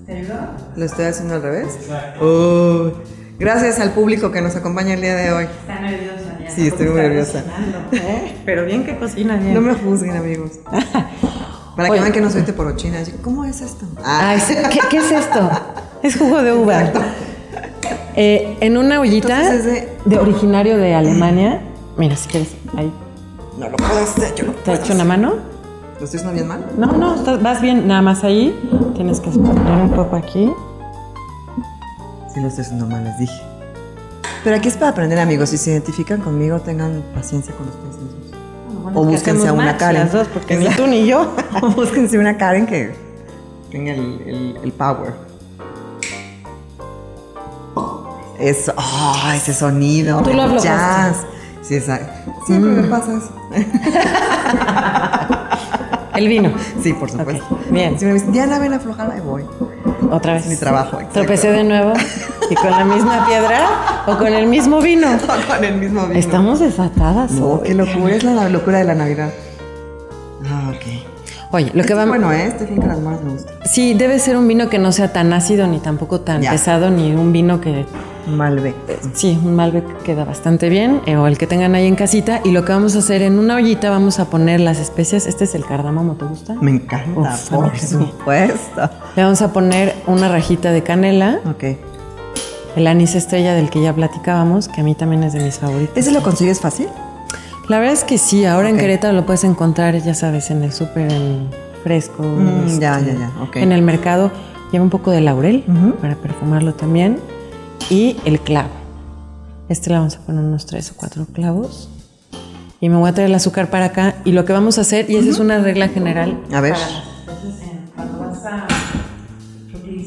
¿Te ayudó? Lo estoy haciendo al revés. Uy. Gracias al público que nos acompaña el día de hoy. Está nerviosa ya. Sí, estoy muy nerviosa. [laughs] ¿eh? Pero bien que cocina bien. No me juzguen, amigos. Para que Oye. vean que no soy teporochina. ¿Cómo es esto? Ah, Ay, ¿qué, qué es esto? Es jugo de uva. Eh, en una ollita de- de originario de Alemania. Mira, si quieres, ahí. no lo puedo hacer. Yo no ¿Te puedo echo una mano? ¿Lo estoy haciendo bien mal? No, no, estás- vas bien, nada más ahí. Tienes que poner un poco aquí. Sí, lo estoy haciendo mal, les dije. Pero aquí es para aprender, amigos. Si se identifican conmigo, tengan paciencia con ustedes mismos. O que búsquense a una match Karen. Las dos, porque ni tú ni yo. [laughs] O búsquense una Karen que tenga el, el- el power. Eso, oh, ese sonido. Tú lo. Jazz. Sí, exacto. Siempre me pasa eso. [laughs] El vino. Sí, por supuesto. Ok, bien. Si me dicen, Diana, ven a aflojar, ahí voy. Otra vez. Es mi trabajo, exacto. Tropecé de nuevo. ¿Y con la misma piedra o con el mismo vino? [laughs] Con el mismo vino. Estamos desatadas. No, hoy. qué locura, es la locura de la Navidad. Oye, lo Este que es vamos. bueno, ¿eh? Este finca las moras me gusta. Sí, debe ser un vino que no sea tan ácido ni tampoco tan Ya. pesado, ni un vino que. Malbec. Sí, un Malbec queda bastante bien, eh, o el que tengan ahí en casita. Y lo que vamos a hacer en una ollita, vamos a poner las especias. Este es el cardamomo, ¿te gusta? Me encanta, Uf, por supuesto. Le vamos a poner una rajita de canela, Ok. el anís estrella del que ya platicábamos, que a mí también es de mis favoritos. ¿Ese lo consigues fácil? La verdad es que sí, ahora en. Querétaro lo puedes encontrar, ya sabes, en el súper, en fresco. Mm, este, ya, ya, ya, ok. En el mercado lleva un poco de laurel para perfumarlo también. Y el clavo. Este le vamos a poner unos tres o cuatro clavos. Y me voy a traer el azúcar para acá. Y lo que vamos a hacer, y esa es una regla general. A ver. para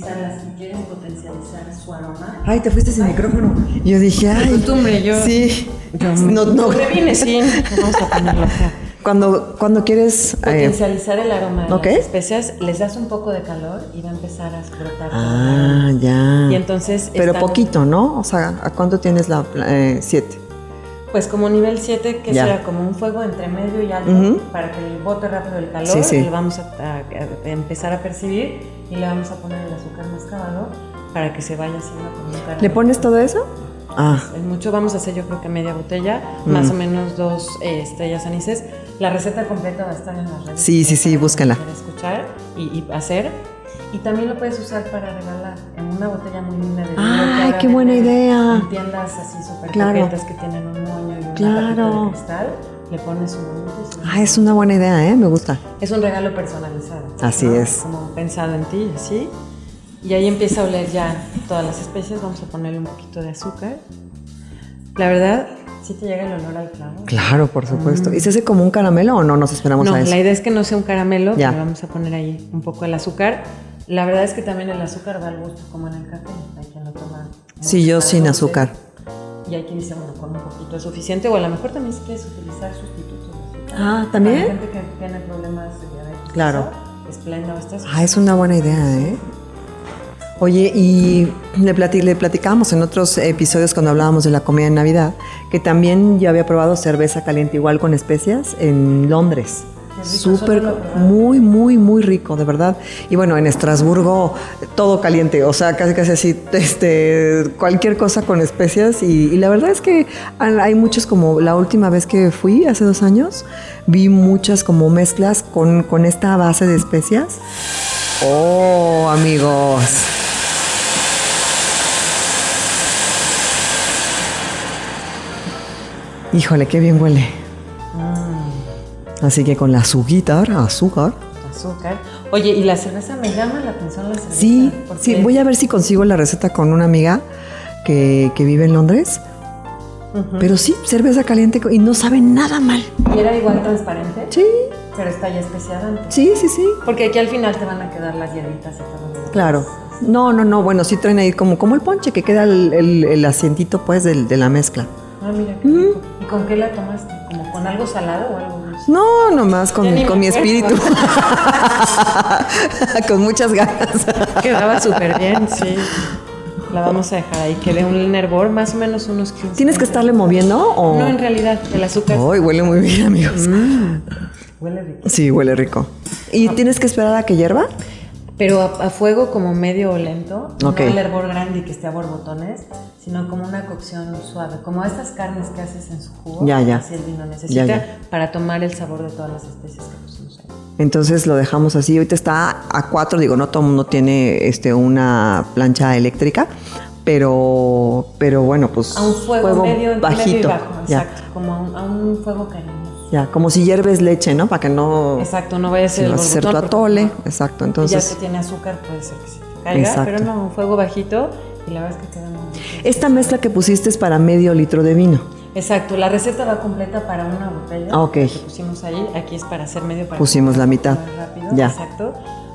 utilizarlas y quieres potencializar su aroma. Ay, te fuiste sin micrófono. Yo dije, ay. costumbre, yo- Sí. Yo no, no. Previne sin. [laughs] Vamos a ponerlo acá. Cuando, cuando quieres. eh, Potencializar el aroma de ok. las especias, les das un poco de calor y va a empezar a el ah, ya. Y entonces. Pero están- poquito, ¿no? O sea, ¿a cuánto tienes la. eh, siete? Pues como nivel 7, que Ya. será como un fuego entre medio y alto, Ujú. para que el bote rápido el calor, Sí, sí. lo vamos a, a- a empezar a percibir y le vamos a poner el azúcar mascabado para que se vaya haciendo como un caramelo. ¿Le pones todo eso? Ah, En mucho vamos a hacer yo creo que media botella, Mm. más o menos dos eh, estrellas anises. La receta completa va a estar en las redes. Sí, sí, sí, quiera escuchar y, y hacer. Y también lo puedes usar para regalar en una botella muy linda de vino. Ay, qué buena idea. En tiendas así súper Claro. que tienen un moño y una Claro. de cristal. Le pones un lo- ah, es una buena idea, ¿eh? Me gusta. es un regalo personalizado. Así es. Como pensado en ti, así. Y ahí empieza a oler ya todas las especies. Vamos a ponerle un poquito de azúcar. La verdad, sí te llega el olor al clavo. Claro, por supuesto. ¿Y se hace como un caramelo o no nos esperamos No, a eso? la idea es que no sea un caramelo, Ya. pero vamos a poner ahí un poco el azúcar. La verdad es que también el azúcar da el gusto, como en el café. Hay quien lo toma. Sí, yo sin dulce, azúcar. Y hay quien dice, bueno, con un poquito es suficiente. O a lo mejor también si quieres utilizar sustitutos de azúcar. Ah, ¿también? Para gente que tiene problemas de diabetes. Claro. Esplenda, estas. Ah, es una buena idea, ¿eh? Oye, y le, plati- le platicábamos en otros episodios cuando hablábamos de la comida de Navidad, que también yo había probado cerveza caliente igual con especias en Londres. Súper, muy, muy, muy rico, de verdad. Y bueno, en Estrasburgo todo caliente, o sea, casi, casi así, este, cualquier cosa con especias. Y, y la verdad es que hay muchos, como la última vez que fui, hace dos años, vi muchas como mezclas con, con esta base de especias. Oh, amigos. Híjole, qué bien huele. Así que con la azúcar, azúcar. Azúcar. Oye, y la cerveza me llama la atención la cerveza. Sí, sí, voy a ver si consigo la receta con una amiga que, que vive en Londres. Pero sí, cerveza caliente y no sabe nada mal. ¿Y era igual transparente? Sí, Pero está ya especiada antes. sí, sí, sí. Porque aquí al final te van a quedar las hierbitas y todo. Claro. No, no, no, bueno, sí traen ahí como, como el ponche que queda el, el- el asientito pues del- de la mezcla. Ah, mira qué rico. ¿Y con qué la tomaste? ¿Como con algo salado o algo dulce? No, nomás con, con mi espíritu. [laughs] con muchas ganas. Quedaba súper bien, sí. La vamos a dejar ahí, que dé un hervor, más o menos unos 15. ¿Tienes que estarle moviendo o...? No, en realidad, el azúcar Ay, huele muy bien, amigos. [laughs] huele rico. Sí, huele rico. ¿Y tienes que esperar a que hierva? Pero a, a fuego como medio o lento, Ok. no el hervor grande y que esté a borbotones, sino como una cocción suave, como estas carnes que haces en su jugo. Ya, ya. Así el vino necesita Ya, ya. para tomar el sabor de todas las especies que pusimos ahí. Entonces lo dejamos así. Ahorita está a cuatro, digo, no todo el mundo tiene este, una plancha eléctrica, pero, pero bueno, pues A un fuego, medio, medio bajito. y bajo, exacto, como a un, a un fuego cariñoso. Ya, como si hierves leche, ¿no? Para que no Exacto, no vaya a si ser el vas a hacer tu atole. no- Exacto, y ya entonces que tiene azúcar puede ser que se caiga, Exacto. pero no, un fuego bajito y la verdad es que queda muy esta mezcla que pusiste es para medio litro de vino. Exacto, la receta va completa para una botella. Ah, ok. Que pusimos ahí, aquí es para hacer medio para Pusimos la mitad. rápido. Ya. Exacto.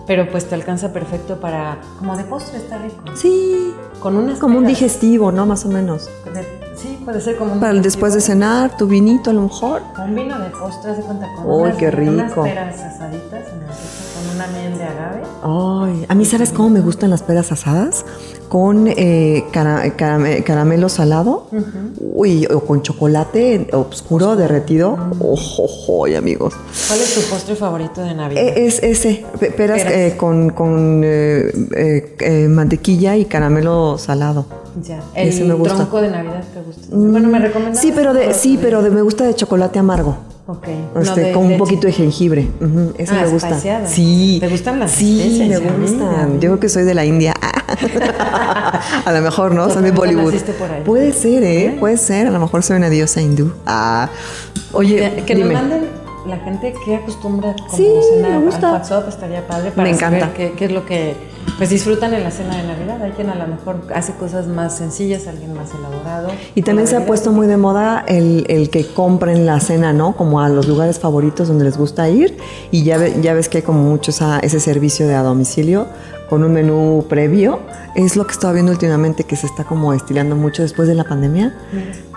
pero pues te alcanza perfecto para, como de postre está rico. Sí. Con unas Como un peras. digestivo, ¿no? Más o menos. De- sí, puede ser como un Para después de cenar, tu vinito a lo mejor. Un vino de postre, de cuenta con Uy, unas, qué unas rico. peras asaditas con una miel de agave. Ay, a mí, ¿sabes cómo me gustan las peras asadas? Con eh, cara- carame- caramelo salado. Uy, o con chocolate oscuro derretido. Ojo, amigos. ¿Cuál es tu postre favorito de Navidad? Eh, Es ese, pe- peras, Peras. eh, con, con eh, eh, eh, mantequilla y caramelo salado. Ya. El ese me gusta. Mm, tronco de Navidad te gusta. Bueno, me recomiendas. Sí, pero de, sí, pero de, me gusta de chocolate amargo. Ok. Este, no de con un poquito de jengibre. Ujú, ese Ah, me gusta. Sí. ¿Te gustan las Sí, me gustan. Yo creo que soy de la India. [laughs] a lo mejor, ¿no? Soy de Bollywood. por ahí. Puede ser, ¿eh? Puede ser. A lo mejor soy una diosa hindú. Ah. Oye, Que, que nos dime. manden la gente que acostumbra como Sí, me gusta. al WhatsApp, estaría padre para Me saber encanta. qué, qué es lo que pues disfrutan en la cena de Navidad. Hay quien a lo mejor hace cosas más sencillas, alguien más elaborado. Y también se ha puesto muy de moda el, el que compren la cena, ¿no? Como a los lugares favoritos donde les gusta ir. Y ya, ya ves que hay como mucho esa- ese servicio de a domicilio con un menú previo. Es lo que estaba viendo últimamente que se está como estilando mucho después de la pandemia.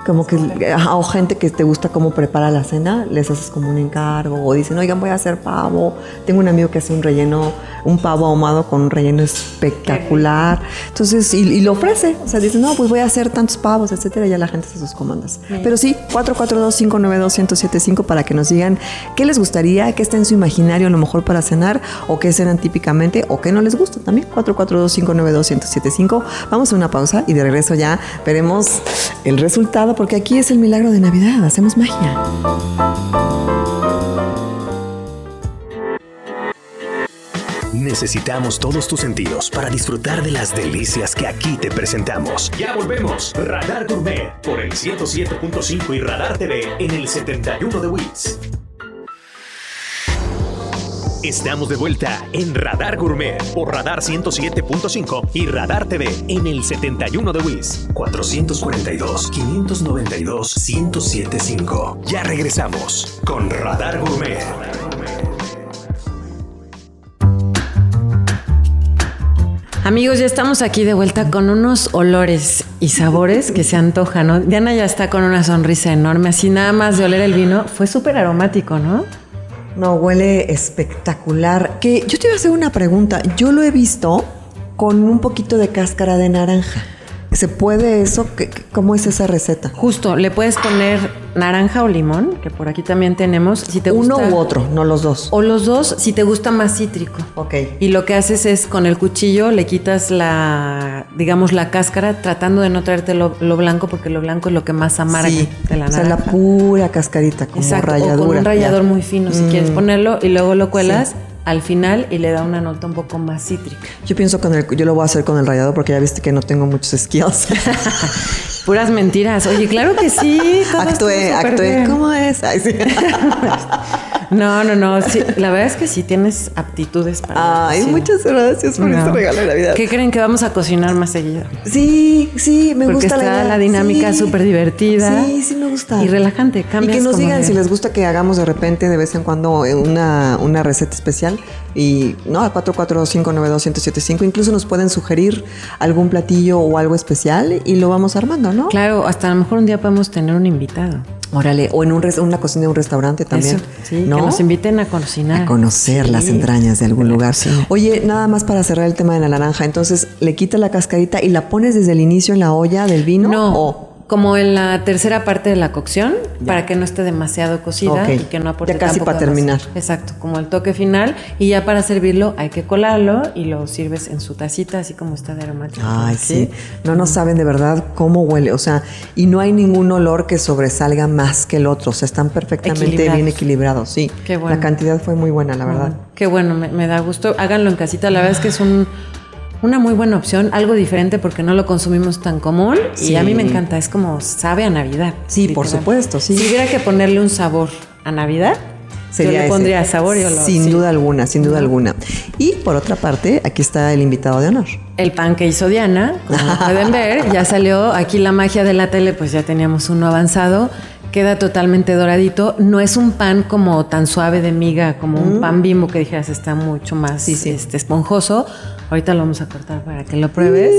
Como que, ajá, o gente que te gusta cómo prepara la cena, les haces como un encargo o dicen, oigan, voy a hacer pavo. Tengo un amigo que hace un relleno, un pavo ahumado con un relleno espectacular. Entonces, y, y lo ofrece. O sea, dice, no, pues voy a hacer tantos pavos, etcétera, y ya la gente hace sus comandas. Pero sí, 442-592-1075 para que nos digan qué les gustaría, qué está en su imaginario a lo mejor para cenar, o qué cenan típicamente, o qué no les gusta también. 442-592-1075. Vamos a una pausa y de regreso ya veremos el resultado, porque aquí es el milagro de Navidad, hacemos magia. Necesitamos todos tus sentidos para disfrutar de las delicias que aquí te presentamos. Ya volvemos. Radar Gourmet por el 107.5 y Radar TV en el 71 de Wits. Estamos de vuelta en Radar Gourmet por Radar 107.5 y Radar TV en el 71 de WIS 442 592 1075. Ya regresamos con Radar Gourmet. Amigos, ya estamos aquí de vuelta con unos olores y sabores que se antojan, ¿no? Diana ya está con una sonrisa enorme, así nada más de oler el vino. Fue súper aromático, ¿no? No, huele espectacular. Que yo te iba a hacer una pregunta. Yo lo he visto con un poquito de cáscara de naranja. ¿Se puede eso? ¿Qué- qué- ¿Cómo es esa receta? Justo, le puedes poner naranja o limón, que por aquí también tenemos, si te Uno gusta. u otro, no los dos. O los dos, si te gusta más cítrico. Ok. Y lo que haces es con el cuchillo le quitas la, digamos, la cáscara, tratando de no traerte lo, lo blanco, porque lo blanco es lo que más amarga Sí, de la o sea, naranja. la pura cascarita, como Exacto, ralladura. o con un rallador ya. muy fino si Mm. quieres ponerlo y luego lo cuelas al final y le da una nota un poco más cítrica. Yo pienso con el, yo lo voy a hacer con el rallador porque ya viste que no tengo muchos skills. [laughs] Puras mentiras. Oye, claro que sí. [laughs] actué, actué. ¿Cómo es? Ay, sí. [laughs] No, no, no. sí, la verdad es que sí tienes aptitudes para. Ay, muchas gracias por No. este regalo de Navidad. ¿Qué creen que vamos a cocinar más seguido? Sí, sí, me Porque gusta la está idea. la dinámica Sí. súper divertida. Sí, sí me gusta. Y relajante. Y Cambias que nos digan de- si les gusta que hagamos de repente, de vez en cuando, eh, una, una receta especial. Y no, al 445921075. Incluso nos pueden sugerir algún platillo o algo especial y lo vamos armando, ¿no? Claro, hasta a lo mejor un día podemos tener un invitado. Órale, o en un una cocina de un restaurante también. Eso, sí, ¿no? que nos inviten a cocinar. a conocer Sí. las entrañas de algún lugar. Sí. Oye, nada más para cerrar el tema de la naranja. Entonces, le quitas la cascarita y la pones desde el inicio en la olla del vino. No, o- como en la tercera parte de la cocción, para que no esté demasiado cocida y que no aporte Ya casi para terminar. Exacto, como el toque final. Y ya para servirlo hay que colarlo y lo sirves en su tacita, así como está de aromático. Ay, sí. No nos saben de verdad cómo huele. O sea, y no hay ningún olor que sobresalga más que el otro. O sea, están perfectamente Equilibrados. bien equilibrados. Sí. Qué bueno. La cantidad fue muy buena, la verdad. Qué bueno, me, me da gusto. Háganlo en casita. La verdad es que es un- una muy buena opción, algo diferente porque no lo consumimos tan común. Sí. Y a mí me encanta, es como sabe a Navidad. Sí, por supuesto, sí. Si hubiera que ponerle un sabor a Navidad, yo le ese. pondría sabor y olor. Sin sí. duda alguna, sin duda alguna. Y por otra parte, aquí está el invitado de honor. El pan que hizo Diana, como [laughs] pueden ver, ya salió aquí la magia de la tele, pues ya teníamos uno avanzado, queda totalmente doradito. No es un pan como tan suave de miga, como un pan bimbo que dijeras está mucho más Este, esponjoso. Ahorita lo vamos a cortar para que lo pruebes.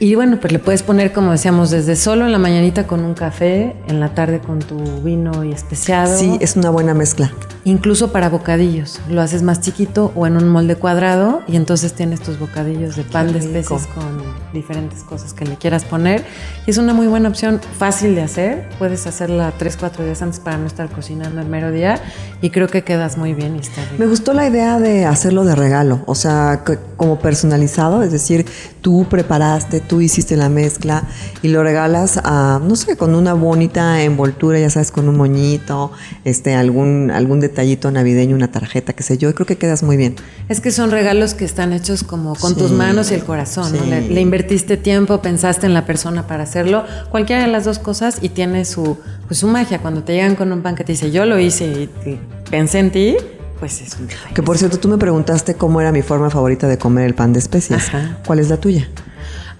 Y bueno, pues le puedes poner, como decíamos, desde solo en la mañanita con un café, en la tarde con tu vino y especiado. Sí, es una buena mezcla. Incluso para bocadillos. Lo haces más chiquito o en un molde cuadrado y entonces tienes tus bocadillos de pan de especies con diferentes cosas que le quieras poner. Y es una muy buena opción, fácil de hacer. Puedes hacerla tres, cuatro días antes para no estar cocinando el mero día y creo que quedas muy bien y está Me gustó la idea de hacerlo de regalo, o sea, como personalizado, es decir, tú preparaste, tú hiciste la mezcla y lo regalas a, no sé, con una bonita envoltura, ya sabes, con un moñito, este, algún, algún detallito navideño, una tarjeta, qué sé yo, y creo que quedas muy bien. Es que son regalos que están hechos como con tus manos y el corazón, ¿no? Le, invertiste tiempo, pensaste en la persona para hacerlo, cualquiera de las dos cosas y tiene su, pues, su magia. Cuando te llegan con un pan que te dice, yo lo hice y, pensé en ti, pues es un Que por cierto, tú me preguntaste cómo era mi forma favorita de comer el pan de especias. ¿Cuál es la tuya?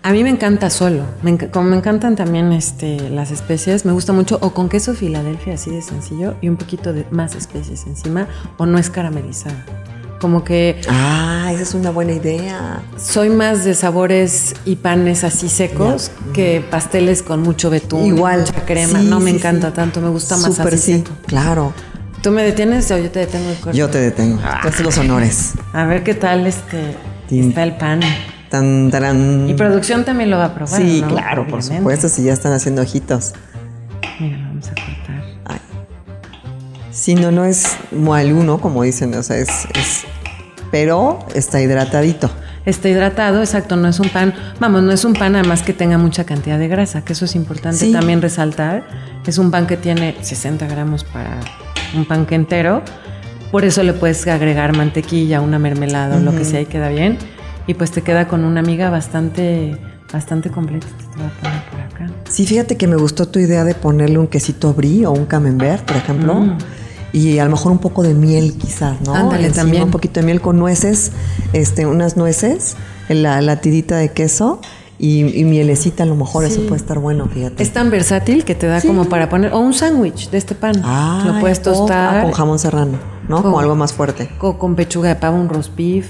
A mí me encanta solo. como me encantan también este, las especias, me gusta mucho o con queso Filadelfia, así de sencillo, y un poquito de más especies encima, o no es caramelizada. Como que. Ah, esa es una buena idea. Soy más de sabores y panes así secos que pasteles con mucho betún. Igual. Mucha crema. no me encanta tanto, me gusta más así sí, seco. Claro. ¿Tú me detienes o yo te detengo el Yo te detengo. Ah. los honores. A ver qué tal este está el pan. Tan, Y producción también lo va a probar. Sí, claro, por supuesto, si ya están haciendo ojitos. Mira, lo vamos a cortar. Ay. Si no, no es moaluno, como dicen, o sea, es, Pero está hidratadito. Está hidratado, exacto, no es un pan, vamos, no es un pan además que tenga mucha cantidad de grasa, que eso es importante también resaltar. Es un pan que tiene 60 gramos para un pan que entero, por eso le puedes agregar mantequilla, una mermelada o lo que sea y queda bien y pues te queda con una amiga bastante, bastante completa. Te voy a poner por acá. Sí, fíjate que me gustó tu idea de ponerle un quesito brie o un camembert, por ejemplo. Mm. Y a lo mejor un poco de miel quizás, ¿no? Ándale, también. Un poquito de miel con nueces, este, unas nueces, la, la tirita de queso y, mielecita a lo mejor, eso puede estar bueno, fíjate. Es tan versátil que te da como para poner, o un sándwich de este pan. lo puedes tostar. con jamón serrano, ¿no? Como algo más fuerte. O con pechuga de pavo, un roast beef.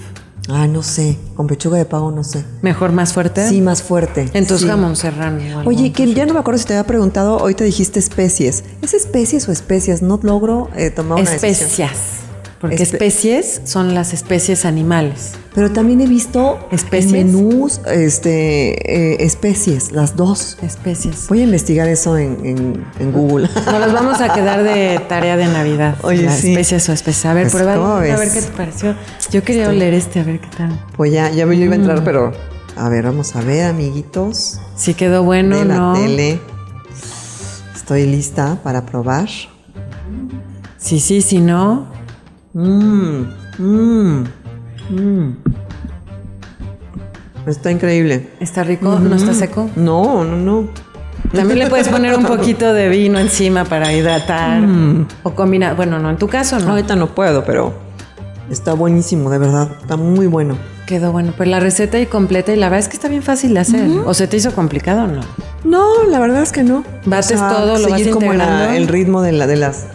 Ah, no sé. Con pechuga de pavo, no sé. ¿Mejor más fuerte? Sí, más fuerte. Entonces jamón serrano. Oye, que ya no me acuerdo si te había preguntado, hoy te dijiste especies. ¿Es especies o especias? No logro eh, tomar una Especias. Porque especies son las especies animales. Pero también he visto ¿Especies? menús, este, eh, especies, las dos. Especies. Voy a investigar eso en, Google. [laughs] Nos los vamos a quedar de tarea de Navidad. Oye, Especies o especies. A ver, pues, prueba. A ver qué te pareció. Yo quería oler este, a ver qué tal. Pues ya, ya yo iba a entrar, mm. pero a ver, vamos a ver, amiguitos. Si quedó bueno, de la tele. Estoy lista para probar. Sí, sí, si no. Mmm, mmm, mmm. Está increíble. ¿Está rico? ¿No está seco? No, no, no. También le [laughs] puedes poner un poquito de vino encima para hidratar. Mm. O combinar. Bueno, no, en tu caso no. Ahorita no puedo, pero está buenísimo, de verdad. Está muy bueno. Quedó bueno. Pues la receta y completa y la verdad es que está bien fácil de hacer. ¿O se te hizo complicado o no? No, la verdad es que no. Bates todo, lo vas como el ritmo de, la, de las.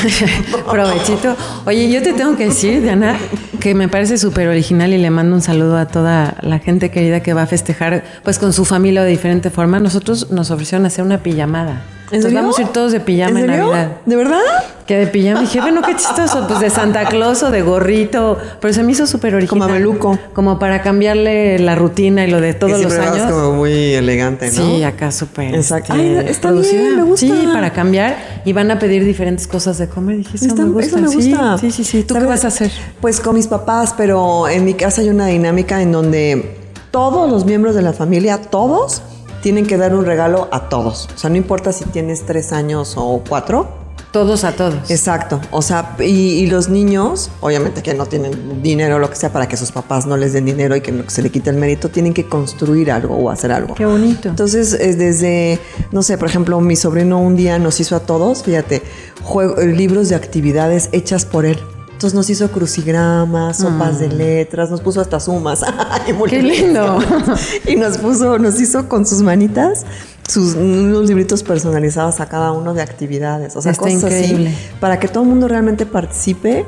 [laughs] Provechito. Oye, yo te tengo que decir, Diana, que me parece súper original y le mando un saludo a toda la gente querida que va a festejar pues con su familia de diferente forma. Nosotros nos ofrecieron hacer una pijamada. Entonces vamos a ir todos de pijama ¿En, Navidad. ¿De verdad? Que de pijama. Dije, bueno, qué chistoso. Pues de Santa Claus o de gorrito. Pero se me hizo súper original. Como meluco. Como para cambiarle la rutina y lo de todos los años. como muy elegante, ¿no? Sí, acá súper. Exacto. Este, está bien, me gusta. Sí, para cambiar. Y van a pedir diferentes cosas de comer. Dije, eso me gusta. me gusta. Sí, sí, sí. ¿Tú qué vas a hacer? Pues con mis papás, pero en mi casa hay una dinámica en donde todos los miembros de la familia, todos, tienen que dar un regalo a todos. O sea, no importa si tienes tres años o cuatro. Todos a todos. Exacto. O sea, y, los niños, obviamente que no tienen dinero o lo que sea para que sus papás no les den dinero y que se le quite el mérito, tienen que construir algo o hacer algo. Qué bonito. Entonces, desde, no sé, por ejemplo, mi sobrino un día nos hizo a todos, fíjate, libros de actividades hechas por él. Entonces nos hizo crucigramas, sopas de letras, nos puso hasta sumas. [laughs] Qué lindo. [laughs] y nos puso, nos hizo con sus manitas sus unos libritos personalizados a cada uno de actividades, o sea, Está cosas increíble. así, para que todo el mundo realmente participe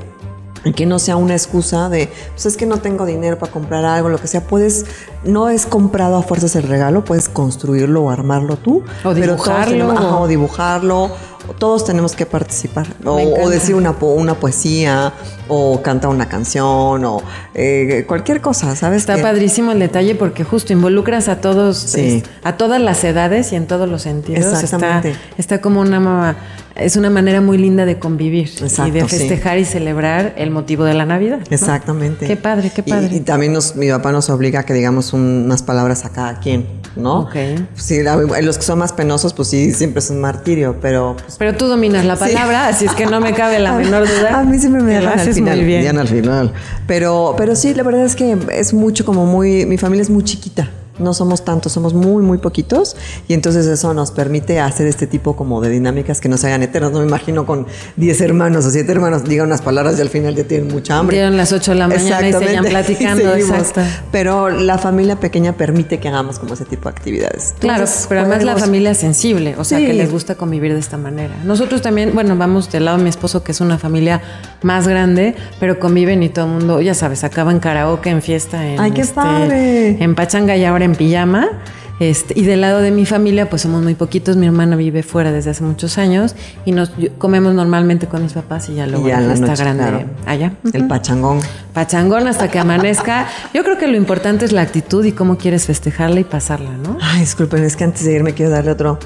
y que no sea una excusa de, pues es que no tengo dinero para comprar algo, lo que sea, puedes, no es comprado a fuerzas el regalo, puedes construirlo o armarlo tú, O pero dibujarlo, ajá, o dibujarlo, todos tenemos que participar, o, decir una, po- una poesía, o cantar una canción, o eh, cualquier cosa, ¿sabes? Está Que- padrísimo el detalle porque justo involucras a todos, Sí. es- a todas las edades y en todos los sentidos. Exactamente. Está, está como una es una manera muy linda de convivir y Exacto, de sí. festejar y celebrar el motivo de la Navidad. ¿no? Exactamente. Qué padre, qué Y- padre. Y, también nos, mi papá nos obliga a que digamos un- unas palabras a cada quien, ¿no? Ok. Sí, los que son más penosos, pues sí, siempre es un martirio, pero pues, Pero tú dominas la palabra, así es que no me cabe la [laughs] menor duda. A mí siempre me haces final. muy bien. Diana al final. Pero, pero sí, la verdad es que es mucho como muy. Mi familia es muy chiquita. No somos tantos, somos muy, muy poquitos. Y entonces eso nos permite hacer este tipo como de dinámicas que no se hagan eternas. No me imagino con 10 hermanos o 7 hermanos, digan unas palabras y al final ya tienen mucha hambre. Dieron las 8 de la mañana y seguían [laughs] platicando, Y exacto. Pero la familia pequeña permite que hagamos como ese tipo de actividades. Claro, Entonces, pero además la familia sensible, o sea, Sí. que les gusta convivir de esta manera. Nosotros también, bueno, vamos del lado de mi esposo, que es una familia más grande, pero conviven y todo el mundo, ya sabes, acaba en karaoke, en fiesta, en, ¡Ay, qué este, padre! en pachanga y ahora en pijama. Este, y del lado de mi familia, pues somos muy poquitos. Mi hermana vive fuera desde hace muchos años y nos yo- comemos normalmente con mis papás y ya luego Y ya la en la fiesta noche, grande claro. allá. El pachangón. Pachangón hasta que amanezca. Yo creo que lo importante es la actitud y cómo quieres festejarla y pasarla, ¿no? Ay, disculpen, es que antes de irme quiero darle otro,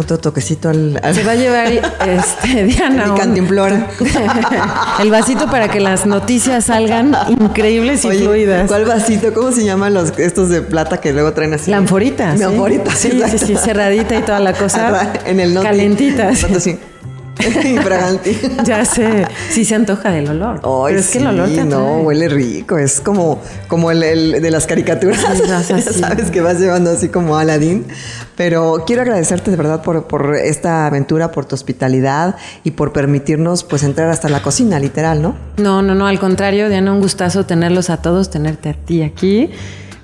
otro toquecito al, al- Se va a llevar [laughs] este, Diana. cantimplora. [laughs] el vasito para que las noticias salgan increíbles y Oye, fluidas. ¿Cuál vasito? ¿Cómo se llaman los estos de plata que luego traen así? La anforita. Mi ¿sí? anforita, Sí, sí, sí, cerradita y toda la cosa. [laughs] En el noti. Calentitas. Tanto así. [laughs] Infraganti. [laughs] Ya sé. Sí se antoja del olor. Ay, pero es que el olor te no, huele rico. Es como, como el, el de las caricaturas. Así. [laughs] Sabes que vas llevando así como Aladdin. Pero quiero agradecerte de verdad por, por esta aventura, por tu hospitalidad y por permitirnos pues entrar hasta la cocina, literal, ¿no? No, no, no, al contrario, Diana, un gustazo tenerlos a todos, tenerte a ti aquí.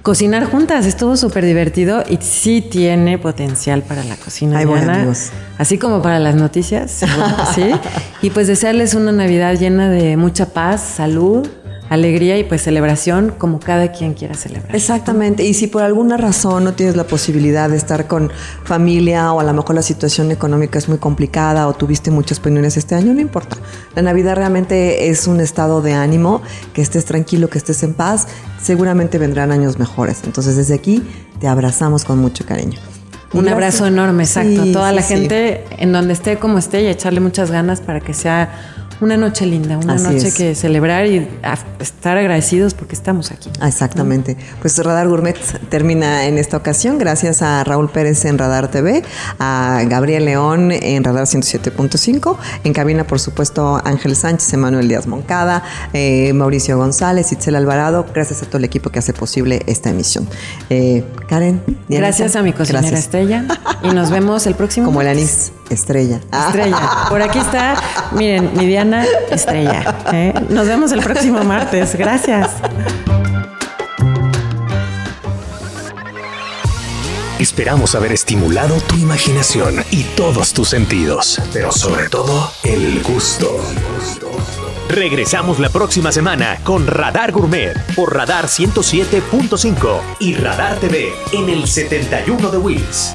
Cocinar juntas, estuvo súper divertido y sí tiene potencial para la cocina, Ay, bueno, Diana. Así como para las noticias, [laughs] sí. Y pues desearles una Navidad llena de mucha paz, salud, alegría y pues celebración como cada quien quiera celebrar. Exactamente, y si por alguna razón no tienes la posibilidad de estar con familia o a lo mejor la situación económica es muy complicada o tuviste muchas penurias este año, no importa. La Navidad realmente es un estado de ánimo, que estés tranquilo, que estés en paz, seguramente vendrán años mejores. Entonces desde aquí te abrazamos con mucho cariño. Un gracias. abrazo enorme, exacto. Sí, Toda la sí. gente en donde esté como esté y echarle muchas ganas para que sea una noche linda, una Así noche es. que celebrar y estar agradecidos porque estamos aquí. Exactamente. Pues Radar Gourmet termina en esta ocasión. Gracias a Raúl Pérez en Radar TV, a Gabriel León en Radar 107.5, en cabina, por supuesto, Ángel Sánchez, Emanuel Díaz Moncada, eh, Mauricio González, Itzel Alvarado. Gracias a todo el equipo que hace posible esta emisión. Eh, Karen. Dianita, Gracias a mi cocinera gracias. Estrella y nos vemos el próximo Como el anís, estrella. Estrella. [laughs] Por aquí está, miren, mi Diana Estrella. ¿eh? Nos vemos el próximo martes. Gracias. Esperamos haber estimulado tu imaginación y todos tus sentidos, pero sobre todo el gusto. Regresamos la próxima semana con Radar Gourmet por Radar 107.5 y Radar TV en el 71 de Wills.